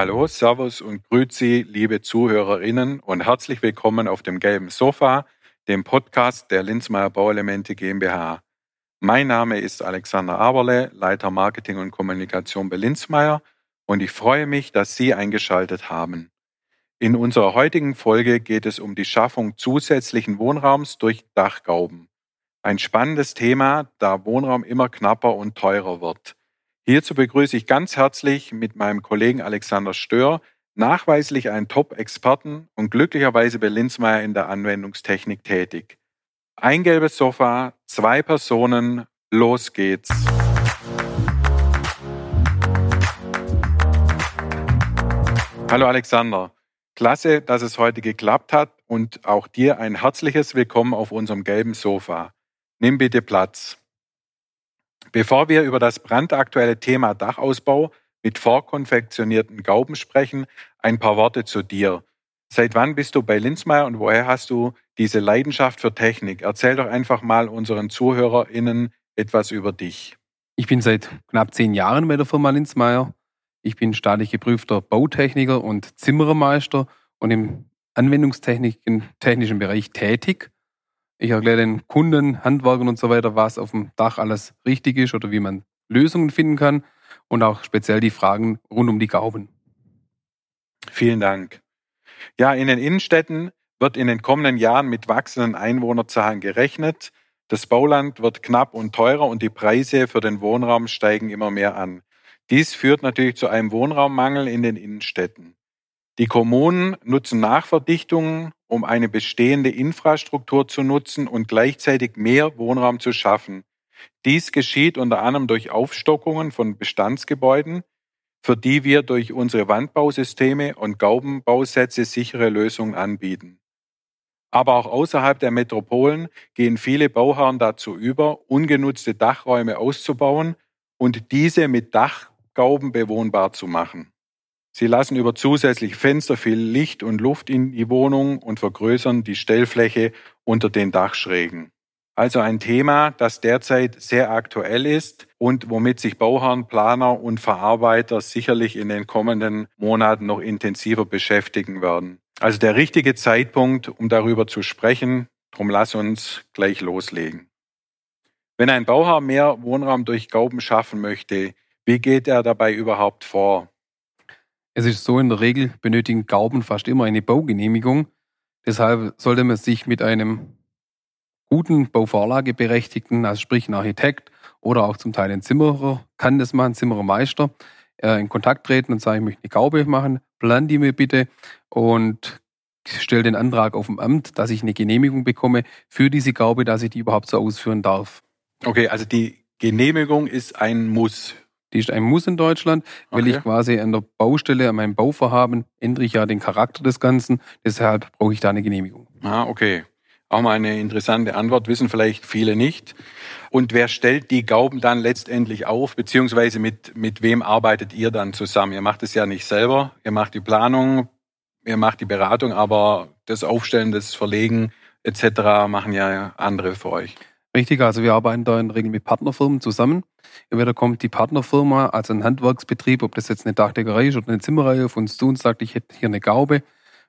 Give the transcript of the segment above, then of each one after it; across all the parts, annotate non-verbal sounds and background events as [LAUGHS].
Hallo, Servus und Grüezi, liebe Zuhörerinnen und herzlich willkommen auf dem gelben Sofa, dem Podcast der Linzmeier Bauelemente GmbH. Mein Name ist Alexander Aberle, Leiter Marketing und Kommunikation bei Linzmeier und ich freue mich, dass Sie eingeschaltet haben. In unserer heutigen Folge geht es um die Schaffung zusätzlichen Wohnraums durch Dachgauben. Ein spannendes Thema, da Wohnraum immer knapper und teurer wird. Hierzu begrüße ich ganz herzlich mit meinem Kollegen Alexander Stör nachweislich einen Top-Experten und glücklicherweise bei Linzmeier in der Anwendungstechnik tätig. Ein gelbes Sofa, zwei Personen, los geht's. Hallo Alexander, klasse, dass es heute geklappt hat und auch dir ein herzliches Willkommen auf unserem gelben Sofa. Nimm bitte Platz. Bevor wir über das brandaktuelle Thema Dachausbau mit vorkonfektionierten Gauben sprechen, ein paar Worte zu dir. Seit wann bist du bei Linzmeier und woher hast du diese Leidenschaft für Technik? Erzähl doch einfach mal unseren ZuhörerInnen etwas über dich. Ich bin seit knapp zehn Jahren bei der Firma Linzmeier. Ich bin staatlich geprüfter Bautechniker und Zimmerermeister und im anwendungstechnischen Bereich tätig. Ich erkläre den Kunden, Handwerkern und so weiter, was auf dem Dach alles richtig ist oder wie man Lösungen finden kann und auch speziell die Fragen rund um die Gauben. Vielen Dank. Ja, in den Innenstädten wird in den kommenden Jahren mit wachsenden Einwohnerzahlen gerechnet. Das Bauland wird knapp und teurer und die Preise für den Wohnraum steigen immer mehr an. Dies führt natürlich zu einem Wohnraummangel in den Innenstädten. Die Kommunen nutzen Nachverdichtungen, um eine bestehende Infrastruktur zu nutzen und gleichzeitig mehr Wohnraum zu schaffen. Dies geschieht unter anderem durch Aufstockungen von Bestandsgebäuden, für die wir durch unsere Wandbausysteme und Gaubenbausätze sichere Lösungen anbieten. Aber auch außerhalb der Metropolen gehen viele Bauherren dazu über, ungenutzte Dachräume auszubauen und diese mit Dachgauben bewohnbar zu machen. Sie lassen über zusätzlich Fenster viel Licht und Luft in die Wohnung und vergrößern die Stellfläche unter den Dachschrägen. Also ein Thema, das derzeit sehr aktuell ist und womit sich Bauherren, Planer und Verarbeiter sicherlich in den kommenden Monaten noch intensiver beschäftigen werden. Also der richtige Zeitpunkt, um darüber zu sprechen. Drum lass uns gleich loslegen. Wenn ein Bauherr mehr Wohnraum durch Gauben schaffen möchte, wie geht er dabei überhaupt vor? Es ist so, in der Regel benötigen Gauben fast immer eine Baugenehmigung. Deshalb sollte man sich mit einem guten Bauvorlageberechtigten, also sprich ein Architekt oder auch zum Teil ein Zimmerer, kann das machen, Zimmerermeister, äh, in Kontakt treten und sagen, ich möchte eine Gaube machen, plan die mir bitte und stelle den Antrag auf dem Amt, dass ich eine Genehmigung bekomme für diese Gaube, dass ich die überhaupt so ausführen darf. Okay, also die Genehmigung ist ein Muss die ist ein Muss in Deutschland, weil okay. ich quasi an der Baustelle, an meinem Bauvorhaben, ändere ich ja den Charakter des Ganzen. Deshalb brauche ich da eine Genehmigung. Ah, okay. Auch mal eine interessante Antwort, wissen vielleicht viele nicht. Und wer stellt die Gauben dann letztendlich auf, beziehungsweise mit, mit wem arbeitet ihr dann zusammen? Ihr macht es ja nicht selber, ihr macht die Planung, ihr macht die Beratung, aber das Aufstellen, das Verlegen etc. machen ja andere für euch. Richtig, also wir arbeiten da in Regel mit Partnerfirmen zusammen. Entweder kommt die Partnerfirma, also ein Handwerksbetrieb, ob das jetzt eine Dachdeckerei ist oder eine Zimmerei, auf uns zu und sagt, ich hätte hier eine Gaube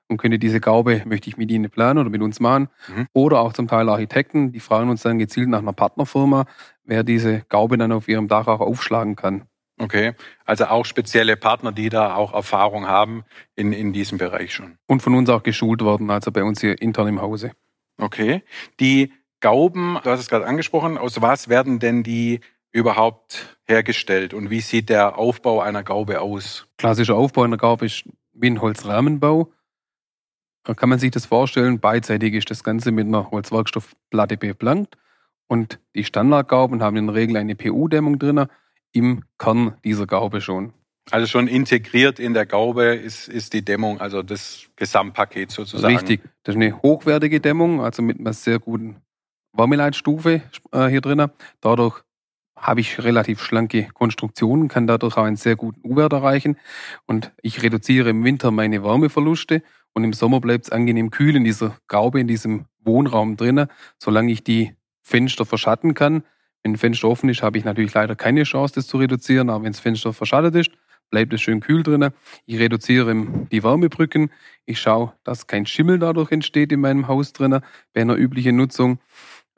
und könnte diese Gaube, möchte ich mit Ihnen planen oder mit uns machen. Mhm. Oder auch zum Teil Architekten, die fragen uns dann gezielt nach einer Partnerfirma, wer diese Gaube dann auf ihrem Dach auch aufschlagen kann. Okay, also auch spezielle Partner, die da auch Erfahrung haben in, in diesem Bereich schon. Und von uns auch geschult worden, also bei uns hier intern im Hause. Okay, die Gauben, du hast es gerade angesprochen, aus was werden denn die überhaupt hergestellt und wie sieht der Aufbau einer Gaube aus? Klassischer Aufbau einer Gaube ist wie ein Holzrahmenbau. Da kann man sich das vorstellen, beidseitig ist das Ganze mit einer Holzwerkstoffplatte beplankt und die Standardgauben haben in der Regel eine PU-Dämmung drin im Kern dieser Gaube schon. Also schon integriert in der Gaube ist, ist die Dämmung, also das Gesamtpaket sozusagen. Richtig, das ist eine hochwertige Dämmung, also mit einer sehr guten Wärmeleitstufe äh, hier drin. Dadurch habe ich relativ schlanke Konstruktionen, kann dadurch auch einen sehr guten U-Wert erreichen und ich reduziere im Winter meine Wärmeverluste und im Sommer bleibt es angenehm kühl in dieser Gaube, in diesem Wohnraum drinnen, solange ich die Fenster verschatten kann. Wenn ein Fenster offen ist, habe ich natürlich leider keine Chance, das zu reduzieren, aber wenn das Fenster verschattet ist, bleibt es schön kühl drinnen. Ich reduziere die Wärmebrücken. Ich schaue, dass kein Schimmel dadurch entsteht in meinem Haus drinnen bei einer üblichen Nutzung.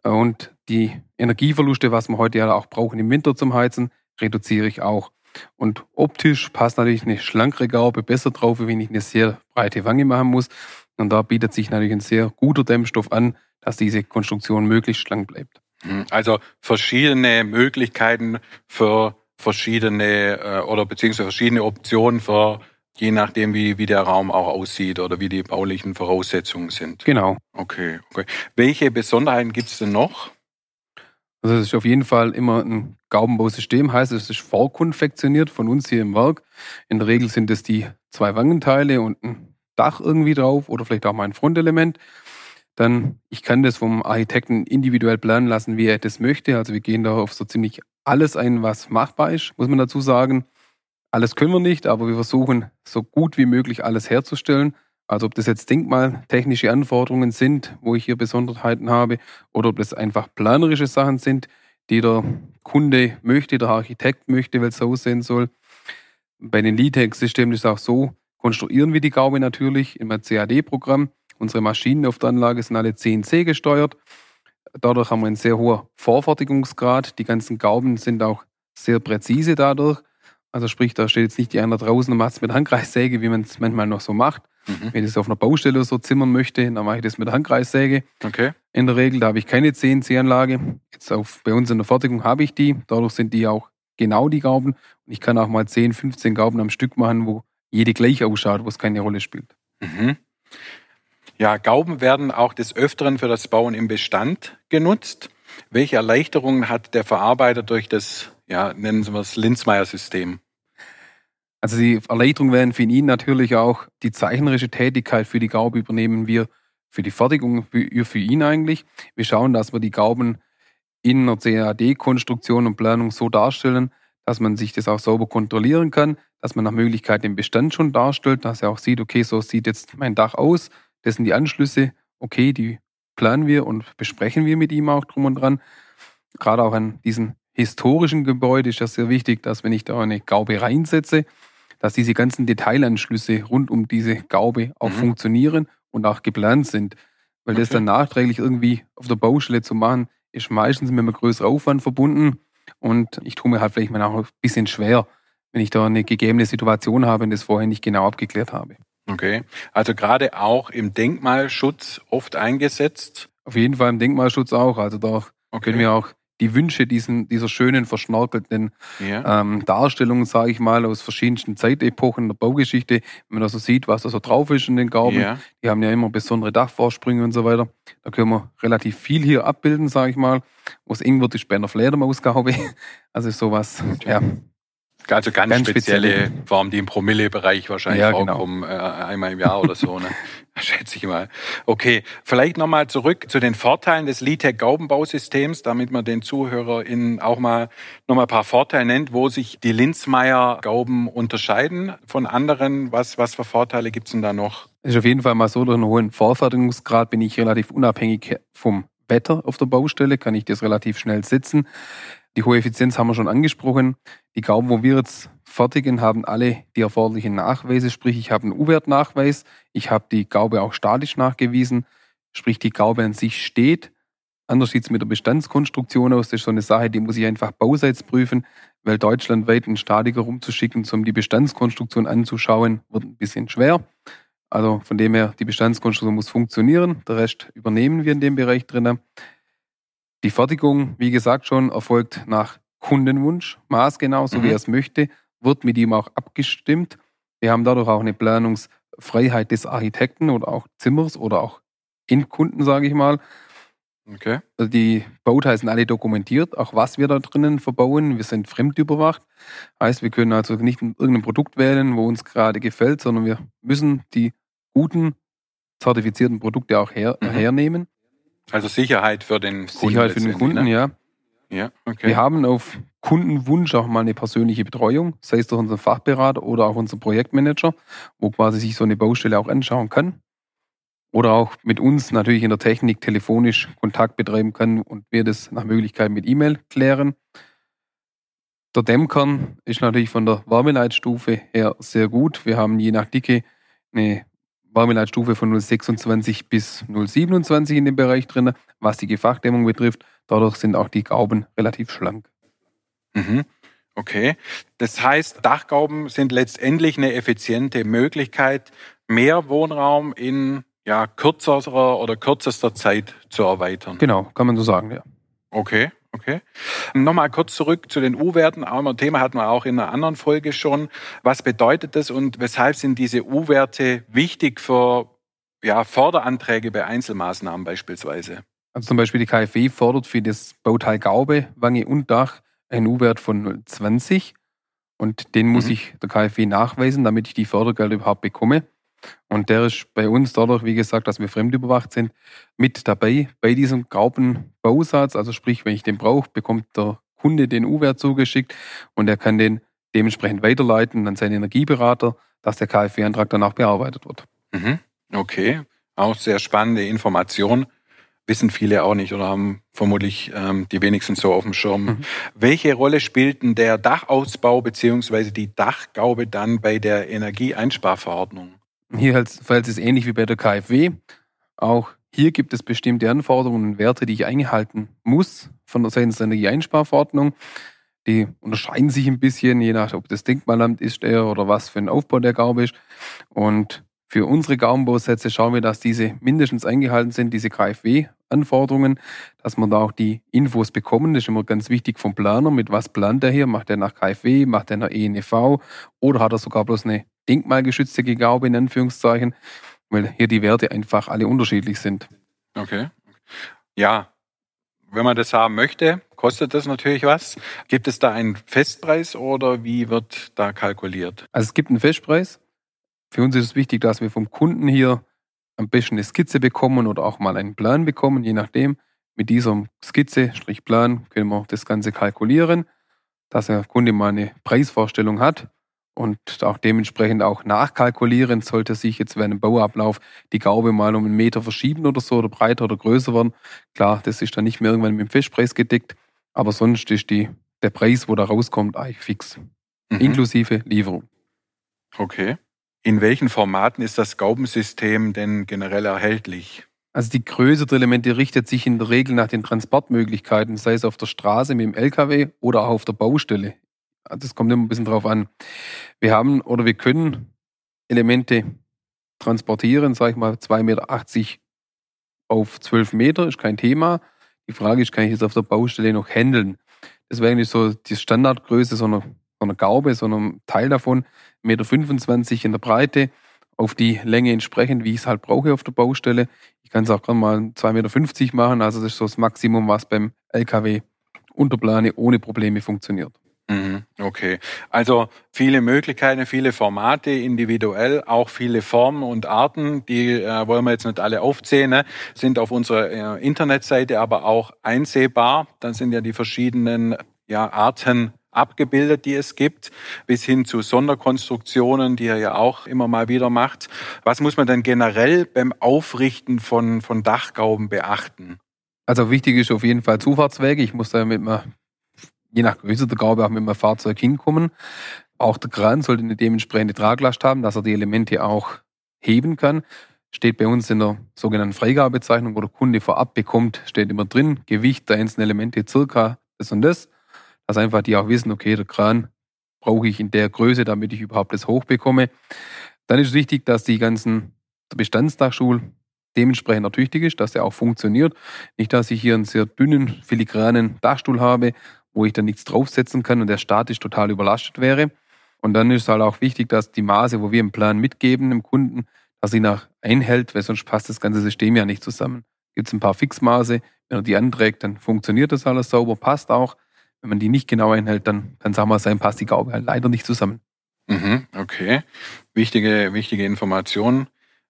Und die Energieverluste, was wir heute ja auch brauchen im Winter zum Heizen, reduziere ich auch. Und optisch passt natürlich eine schlankere Gaube besser drauf, wenn ich eine sehr breite Wange machen muss. Und da bietet sich natürlich ein sehr guter Dämmstoff an, dass diese Konstruktion möglichst schlank bleibt. Mhm. Also verschiedene Möglichkeiten für verschiedene äh, oder beziehungsweise verschiedene Optionen für je nachdem, wie, wie der Raum auch aussieht oder wie die baulichen Voraussetzungen sind. Genau. Okay, okay. Welche Besonderheiten gibt es denn noch? Also es ist auf jeden Fall immer ein Gaubenbausystem, heißt es ist vorkonfektioniert von uns hier im Werk. In der Regel sind es die zwei Wangenteile und ein Dach irgendwie drauf oder vielleicht auch mal ein Frontelement. Dann, ich kann das vom Architekten individuell planen lassen, wie er das möchte. Also wir gehen da auf so ziemlich alles ein, was machbar ist, muss man dazu sagen. Alles können wir nicht, aber wir versuchen so gut wie möglich alles herzustellen. Also ob das jetzt denkmaltechnische Anforderungen sind, wo ich hier Besonderheiten habe, oder ob das einfach planerische Sachen sind, die der Kunde möchte, der Architekt möchte, weil es so aussehen soll. Bei den LITEX-Systemen ist es auch so, konstruieren wir die Gaube natürlich im CAD-Programm. Unsere Maschinen auf der Anlage sind alle CNC gesteuert. Dadurch haben wir einen sehr hohen Vorfertigungsgrad. Die ganzen Gauben sind auch sehr präzise dadurch. Also sprich, da steht jetzt nicht die einer draußen und macht es mit Handkreissäge, wie man es manchmal noch so macht. Mhm. Wenn ich das auf einer Baustelle so zimmern möchte, dann mache ich das mit Handkreissäge. Okay. In der Regel, da habe ich keine CNC-Anlage. Jetzt auf, bei uns in der Fertigung habe ich die. Dadurch sind die auch genau die Gauben. Und ich kann auch mal 10, 15 Gauben am Stück machen, wo jede gleich ausschaut, wo es keine Rolle spielt. Mhm. Ja, Gauben werden auch des Öfteren für das Bauen im Bestand genutzt. Welche Erleichterungen hat der Verarbeiter durch das, ja, nennen Sie es Linzmeier-System? Also die Erleichterung werden für ihn natürlich auch die zeichnerische Tätigkeit für die Gaube übernehmen wir für die Fertigung für, für ihn eigentlich. Wir schauen, dass wir die Gauben in einer CAD-Konstruktion und Planung so darstellen, dass man sich das auch sauber kontrollieren kann, dass man nach Möglichkeit den Bestand schon darstellt, dass er auch sieht, okay, so sieht jetzt mein Dach aus, das sind die Anschlüsse, okay, die planen wir und besprechen wir mit ihm auch drum und dran. Gerade auch an diesen historischen Gebäuden ist das sehr wichtig, dass wenn ich da eine Gaube reinsetze, dass diese ganzen Detailanschlüsse rund um diese Gaube auch mhm. funktionieren und auch geplant sind. Weil okay. das dann nachträglich irgendwie auf der Baustelle zu machen, ist meistens mit einem größeren Aufwand verbunden. Und ich tue mir halt vielleicht mal auch ein bisschen schwer, wenn ich da eine gegebene Situation habe und das vorher nicht genau abgeklärt habe. Okay. Also gerade auch im Denkmalschutz oft eingesetzt? Auf jeden Fall im Denkmalschutz auch. Also da okay. können wir auch die Wünsche diesen, dieser schönen, verschnorkelten ja. ähm, Darstellungen, sage ich mal, aus verschiedensten Zeitepochen der Baugeschichte, wenn man da so sieht, was da so drauf ist in den Gauben, ja. die haben ja immer besondere Dachvorsprünge und so weiter. Da können wir relativ viel hier abbilden, sage ich mal. Was eng wird, ist bei einer Fledermausgaube. [LAUGHS] Also sowas, okay. ja. Also ganz, ganz spezielle, spezielle Form, die im Promille-Bereich wahrscheinlich ja, genau. vorkommen, genau. äh, einmal im Jahr oder so, ne? [LAUGHS] [LAUGHS] Schätze ich mal. Okay, vielleicht nochmal zurück zu den Vorteilen des LITEC Gaubenbausystems, damit man den ZuhörerInnen auch mal nochmal ein paar Vorteile nennt, wo sich die Linzmeier Gauben unterscheiden von anderen. Was, was für Vorteile gibt's denn da noch? Es ist auf jeden Fall mal so, durch einen hohen Vorfertigungsgrad bin ich relativ unabhängig vom Wetter auf der Baustelle, kann ich das relativ schnell setzen. Die hohe Effizienz haben wir schon angesprochen. Die Gauben, wo wir jetzt fertigen, haben alle die erforderlichen Nachweise, sprich ich habe einen U-Wert-Nachweis, ich habe die Gaube auch statisch nachgewiesen, sprich die Gaube an sich steht. Anders sieht es mit der Bestandskonstruktion aus. Das ist so eine Sache, die muss ich einfach bauseits prüfen, weil deutschlandweit einen Statiker rumzuschicken, um die Bestandskonstruktion anzuschauen, wird ein bisschen schwer. Also von dem her, die Bestandskonstruktion muss funktionieren. Der Rest übernehmen wir in dem Bereich drinnen. Die Fertigung, wie gesagt schon, erfolgt nach Kundenwunsch, maßgenau, so mhm. wie er es möchte, wird mit ihm auch abgestimmt. Wir haben dadurch auch eine Planungsfreiheit des Architekten oder auch Zimmers oder auch Endkunden, sage ich mal. Okay. Also die Bauteile sind alle dokumentiert, auch was wir da drinnen verbauen. Wir sind fremdüberwacht. Heißt, wir können also nicht irgendein Produkt wählen, wo uns gerade gefällt, sondern wir müssen die guten, zertifizierten Produkte auch her, mhm. hernehmen. Also Sicherheit für den Kunden. Sicherheit für den Kunden, ne? ja. Ja, okay. Wir haben auf Kundenwunsch auch mal eine persönliche Betreuung, sei es durch unseren Fachberater oder auch unseren Projektmanager, wo quasi sich so eine Baustelle auch anschauen kann. Oder auch mit uns natürlich in der Technik telefonisch Kontakt betreiben kann und wir das nach Möglichkeit mit E-Mail klären. Der Dämmkern ist natürlich von der Wärmeleitstufe her sehr gut. Wir haben je nach Dicke eine Wärmeleitstufe von 0,26 bis 0,27 in dem Bereich drin, was die Gefachdämmung betrifft. Dadurch sind auch die Gauben relativ schlank. Mhm. Okay. Das heißt, Dachgauben sind letztendlich eine effiziente Möglichkeit, mehr Wohnraum in ja, kürzerer oder kürzester Zeit zu erweitern. Genau, kann man so sagen, ja. Okay, okay. Nochmal kurz zurück zu den U-Werten. Ein Thema hatten wir auch in einer anderen Folge schon. Was bedeutet das und weshalb sind diese U-Werte wichtig für ja, Förderanträge bei Einzelmaßnahmen beispielsweise? Also zum Beispiel die KfW fordert für das Bauteil Gaube, Wange und Dach einen U-Wert von 0,20 und den muss mhm. ich der KfW nachweisen, damit ich die Fördergelder überhaupt bekomme. Und der ist bei uns dadurch, wie gesagt, dass wir fremdüberwacht sind, mit dabei bei diesem Graupenbausatz. Also sprich, wenn ich den brauche, bekommt der Kunde den U-Wert zugeschickt und er kann den dementsprechend weiterleiten an seinen Energieberater, dass der KfW-Antrag danach bearbeitet wird. Mhm. Okay, auch sehr spannende Information. Wissen viele auch nicht oder haben vermutlich ähm, die wenigsten so auf dem Schirm. Mhm. Welche Rolle spielt denn der Dachausbau beziehungsweise die Dachgaube dann bei der Energieeinsparverordnung? Hier halt, fällt es ähnlich wie bei der KfW. Auch hier gibt es bestimmte Anforderungen und Werte, die ich einhalten muss von der Seite der Energieeinsparverordnung. Die unterscheiden sich ein bisschen, je nach, ob das Denkmalamt ist der oder was für ein Aufbau der Gaube ist. Und für unsere Gaumenbausätze schauen wir, dass diese mindestens eingehalten sind, diese KfW-Anforderungen, dass wir da auch die Infos bekommen. Das ist immer ganz wichtig vom Planer. Mit was plant er hier? Macht er nach KfW? Macht er nach ENEV? Oder hat er sogar bloß eine denkmalgeschützte Gaube in Anführungszeichen? Weil hier die Werte einfach alle unterschiedlich sind. Okay. Ja, wenn man das haben möchte, kostet das natürlich was. Gibt es da einen Festpreis oder wie wird da kalkuliert? Also es gibt einen Festpreis. Für uns ist es wichtig, dass wir vom Kunden hier am besten eine Skizze bekommen oder auch mal einen Plan bekommen, je nachdem. Mit dieser Skizze, Strich Plan, können wir das Ganze kalkulieren, dass der Kunde mal eine Preisvorstellung hat und auch dementsprechend auch nachkalkulieren, sollte sich jetzt während dem Bauablauf die Gaube mal um einen Meter verschieben oder so oder breiter oder größer werden. Klar, das ist dann nicht mehr irgendwann mit dem Festpreis gedeckt, aber sonst ist die, der Preis, wo da rauskommt, eigentlich fix. Mhm. Inklusive Lieferung. Okay. In welchen Formaten ist das Gaubensystem denn generell erhältlich? Also die Größe der Elemente richtet sich in der Regel nach den Transportmöglichkeiten, sei es auf der Straße mit dem LKW oder auch auf der Baustelle. Das kommt immer ein bisschen drauf an. Wir haben oder wir können Elemente transportieren, sage ich mal 2,80 Meter auf 12 Meter, ist kein Thema. Die Frage ist, kann ich jetzt auf der Baustelle noch handeln? Das wäre eigentlich so die Standardgröße so einer, so einer Gaube, so einem Teil davon. 1,25 Meter in der Breite, auf die Länge entsprechend, wie ich es halt brauche auf der Baustelle. Ich kann es auch gerne mal 2,50 Meter machen, also das ist so das Maximum, was beim LKW Unterplane ohne Probleme funktioniert. Mhm, okay, also viele Möglichkeiten, viele Formate, individuell, auch viele Formen und Arten, die äh, wollen wir jetzt nicht alle aufzählen, ne? sind auf unserer äh, Internetseite aber auch einsehbar. Dann sind ja die verschiedenen ja, Arten abgebildet, die es gibt, bis hin zu Sonderkonstruktionen, die er ja auch immer mal wieder macht. Was muss man denn generell beim Aufrichten von, von Dachgauben beachten? Also wichtig ist auf jeden Fall Zufahrtswege. Ich muss da mit einer, je nach Größe der Gaube auch mit einem Fahrzeug hinkommen. Auch der Kran sollte eine dementsprechende Traglast haben, dass er die Elemente auch heben kann. Steht bei uns in der sogenannten Freigabezeichnung, wo der Kunde vorab bekommt, steht immer drin, Gewicht der einzelnen Elemente circa das und das dass einfach die auch wissen, okay, der Kran brauche ich in der Größe, damit ich überhaupt das hochbekomme. Dann ist es wichtig, dass die ganzen der Bestandsdachstuhl dementsprechend ertüchtig ist, dass er auch funktioniert. Nicht, dass ich hier einen sehr dünnen, filigranen Dachstuhl habe, wo ich dann nichts draufsetzen kann und der statisch total überlastet wäre. Und dann ist es halt auch wichtig, dass die Maße, wo wir im Plan mitgeben, dem Kunden, dass sie nach einhält, weil sonst passt das ganze System ja nicht zusammen. Gibt es ein paar Fixmaße, wenn er die anträgt, dann funktioniert das alles sauber, passt auch. Wenn man die nicht genau einhält, dann, dann sagen wir sein, passt die Gaube halt leider nicht zusammen. Mhm, okay. Wichtige, wichtige Information.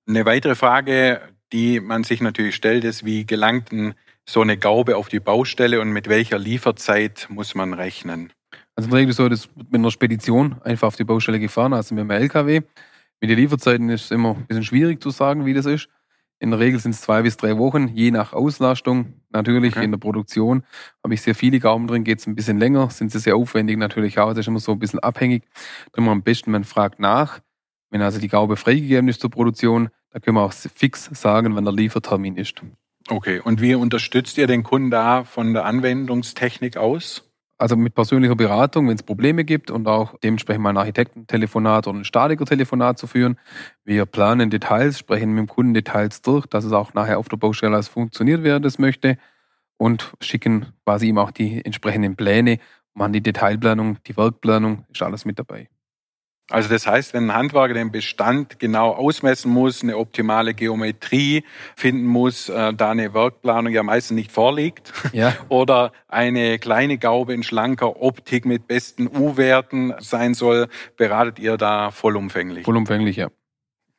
Eine weitere Frage, die man sich natürlich stellt, ist, wie gelangt denn so eine Gaube auf die Baustelle und mit welcher Lieferzeit muss man rechnen? Also in der Regel so, das wird mit einer Spedition einfach auf die Baustelle gefahren, also mit einem LKW. Mit den Lieferzeiten ist es immer ein bisschen schwierig zu sagen, wie das ist. In der Regel sind es zwei bis drei Wochen, je nach Auslastung. Natürlich okay. in der Produktion habe ich sehr viele Gauben drin, geht es ein bisschen länger, sind sie sehr aufwendig natürlich auch. Das ist immer so ein bisschen abhängig. Darum am besten, man fragt nach. Wenn also die Gaube freigegeben ist zur Produktion, da können wir auch fix sagen, wann der Liefertermin ist. Okay, und wie unterstützt ihr den Kunden da von der Anwendungstechnik aus? Also mit persönlicher Beratung, wenn es Probleme gibt und auch dementsprechend mal ein Architektentelefonat oder ein Statikertelefonat zu führen. Wir planen Details, sprechen mit dem Kunden Details durch, dass es auch nachher auf der Baustelle alles funktioniert, wie er das möchte und schicken quasi ihm auch die entsprechenden Pläne, machen die Detailplanung, die Werkplanung, ist alles mit dabei. Also das heißt, wenn ein Handwerker den Bestand genau ausmessen muss, eine optimale Geometrie finden muss, äh, da eine Werkplanung ja meistens nicht vorliegt, ja. [LAUGHS] oder eine kleine Gaube in schlanker Optik mit besten U-Werten sein soll, beratet ihr da vollumfänglich? Vollumfänglich, ja.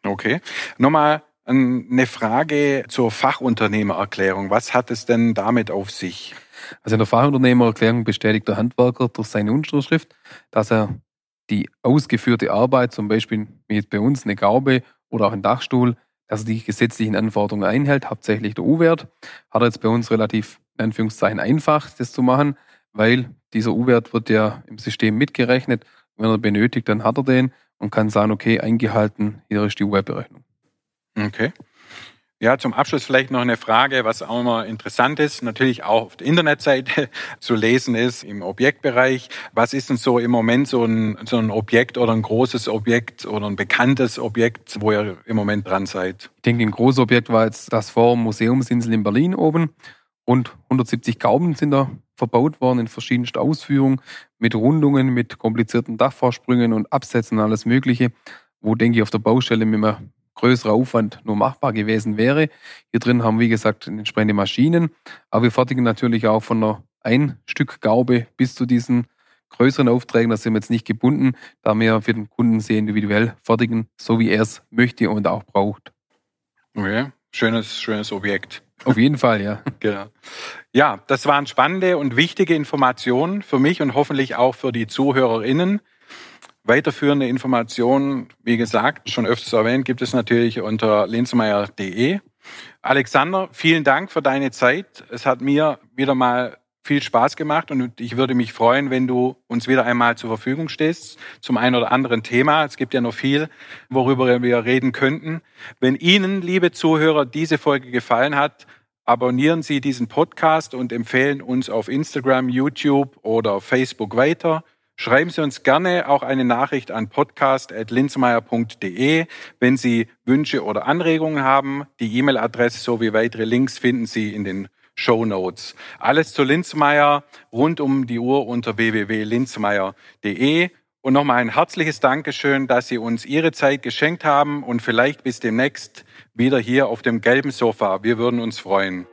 Okay. Nochmal eine Frage zur Fachunternehmererklärung. Was hat es denn damit auf sich? Also in der Fachunternehmererklärung bestätigt der Handwerker durch seine Unterschrift, dass er die ausgeführte Arbeit, zum Beispiel jetzt bei uns eine Gaube oder auch ein Dachstuhl, dass er die gesetzlichen Anforderungen einhält, hauptsächlich der U-Wert, hat er jetzt bei uns relativ in Anführungszeichen einfach, das zu machen, weil dieser U-Wert wird ja im System mitgerechnet. Wenn er benötigt, dann hat er den und kann sagen, okay, eingehalten, hier ist die U-Wert-Berechnung. Okay. Ja, zum Abschluss vielleicht noch eine Frage, was auch immer interessant ist, natürlich auch auf der Internetseite [LAUGHS] zu lesen ist, im Objektbereich. Was ist denn so im Moment so ein, so ein Objekt oder ein großes Objekt oder ein bekanntes Objekt, wo ihr im Moment dran seid? Ich denke, ein großes Objekt war jetzt das Forum Museumsinsel in Berlin oben. Und 170 Gauben sind da verbaut worden in verschiedensten Ausführungen mit Rundungen, mit komplizierten Dachvorsprüngen und Absätzen und alles Mögliche, wo, denke ich, auf der Baustelle mit einem größerer Aufwand nur machbar gewesen wäre. Hier drin haben, wie gesagt, entsprechende Maschinen, aber wir fertigen natürlich auch von einer ein Stück Gaube bis zu diesen größeren Aufträgen, da sind wir jetzt nicht gebunden, da wir für den Kunden sehr individuell fertigen, so wie er es möchte und auch braucht. Okay, schönes, schönes Objekt. Auf jeden Fall, ja. [LAUGHS] genau. Ja, das waren spannende und wichtige Informationen für mich und hoffentlich auch für die ZuhörerInnen. Weiterführende Informationen, wie gesagt, schon öfters erwähnt, gibt es natürlich unter linsmeier.de. Alexander, vielen Dank für deine Zeit. Es hat mir wieder mal viel Spaß gemacht und ich würde mich freuen, wenn du uns wieder einmal zur Verfügung stehst zum einen oder anderen Thema. Es gibt ja noch viel, worüber wir reden könnten. Wenn Ihnen, liebe Zuhörer, diese Folge gefallen hat, abonnieren Sie diesen Podcast und empfehlen uns auf Instagram, YouTube oder Facebook weiter. Schreiben Sie uns gerne auch eine Nachricht an podcast.linzmeier.de, wenn Sie Wünsche oder Anregungen haben. Die E-Mail-Adresse sowie weitere Links finden Sie in den Show Notes. Alles zu Linzmeier rund um die Uhr unter www.linzmeier.de. Und nochmal ein herzliches Dankeschön, dass Sie uns Ihre Zeit geschenkt haben und vielleicht bis demnächst wieder hier auf dem gelben Sofa. Wir würden uns freuen.